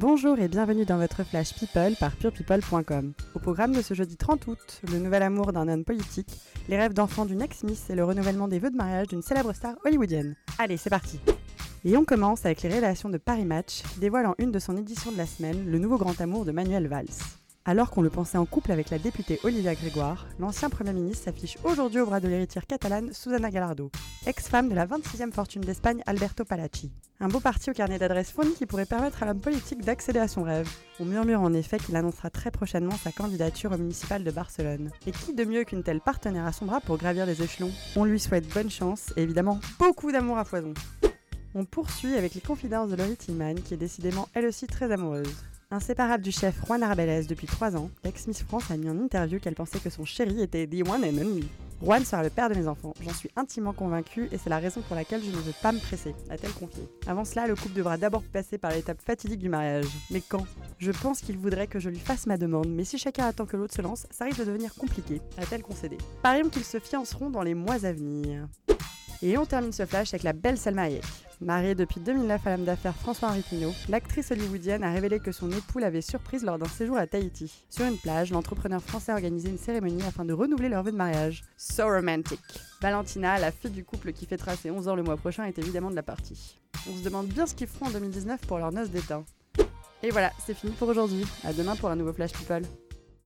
Bonjour et bienvenue dans votre Flash People par purepeople.com. Au programme de ce jeudi 30 août, le nouvel amour d'un homme politique, les rêves d'enfants d'une ex-miss et le renouvellement des vœux de mariage d'une célèbre star hollywoodienne. Allez, c'est parti Et on commence avec les révélations de Paris Match, en une de son édition de la semaine le nouveau grand amour de Manuel Valls. Alors qu'on le pensait en couple avec la députée Olivia Grégoire, l'ancien Premier ministre s'affiche aujourd'hui au bras de l'héritière catalane Susana Gallardo, ex-femme de la 26e fortune d'Espagne Alberto Palacci. Un beau parti au carnet d'adresses fourni qui pourrait permettre à l'homme politique d'accéder à son rêve. On murmure en effet qu'il annoncera très prochainement sa candidature au municipal de Barcelone. Et qui de mieux qu'une telle partenaire à son bras pour gravir les échelons? On lui souhaite bonne chance et évidemment beaucoup d'amour à foison. On poursuit avec les confidences de Laurie Tillman qui est décidément elle aussi très amoureuse. Inséparable du chef Juan Arbelez depuis 3 ans, l'ex-Miss France a mis en interview qu'elle pensait que son chéri était the one and only. Juan sera le père de mes enfants, j'en suis intimement convaincue et c'est la raison pour laquelle je ne veux pas me presser, a-t-elle confié. Avant cela, le couple devra d'abord passer par l'étape fatidique du mariage. Mais quand? Je pense qu'il voudrait que je lui fasse ma demande, mais si chacun attend que l'autre se lance, ça risque de devenir compliqué, a-t-elle concédé. Parions qu'ils se fianceront dans les mois à venir. Et on termine ce flash avec la belle Salma Hayek. Mariée depuis 2009 à l'homme d'affaires François-Henri Pinault, l'actrice hollywoodienne a révélé que son époux l'avait surprise lors d'un séjour à Tahiti. Sur une plage, l'entrepreneur français a organisé une cérémonie afin de renouveler leur vœu de mariage. So romantic Valentina, la fille du couple qui fêtera ses 11 ans le mois prochain, est évidemment de la partie. On se demande bien ce qu'ils feront en 2019 pour leur noces d'étain. Et voilà, c'est fini pour aujourd'hui. À demain pour un nouveau Flash People.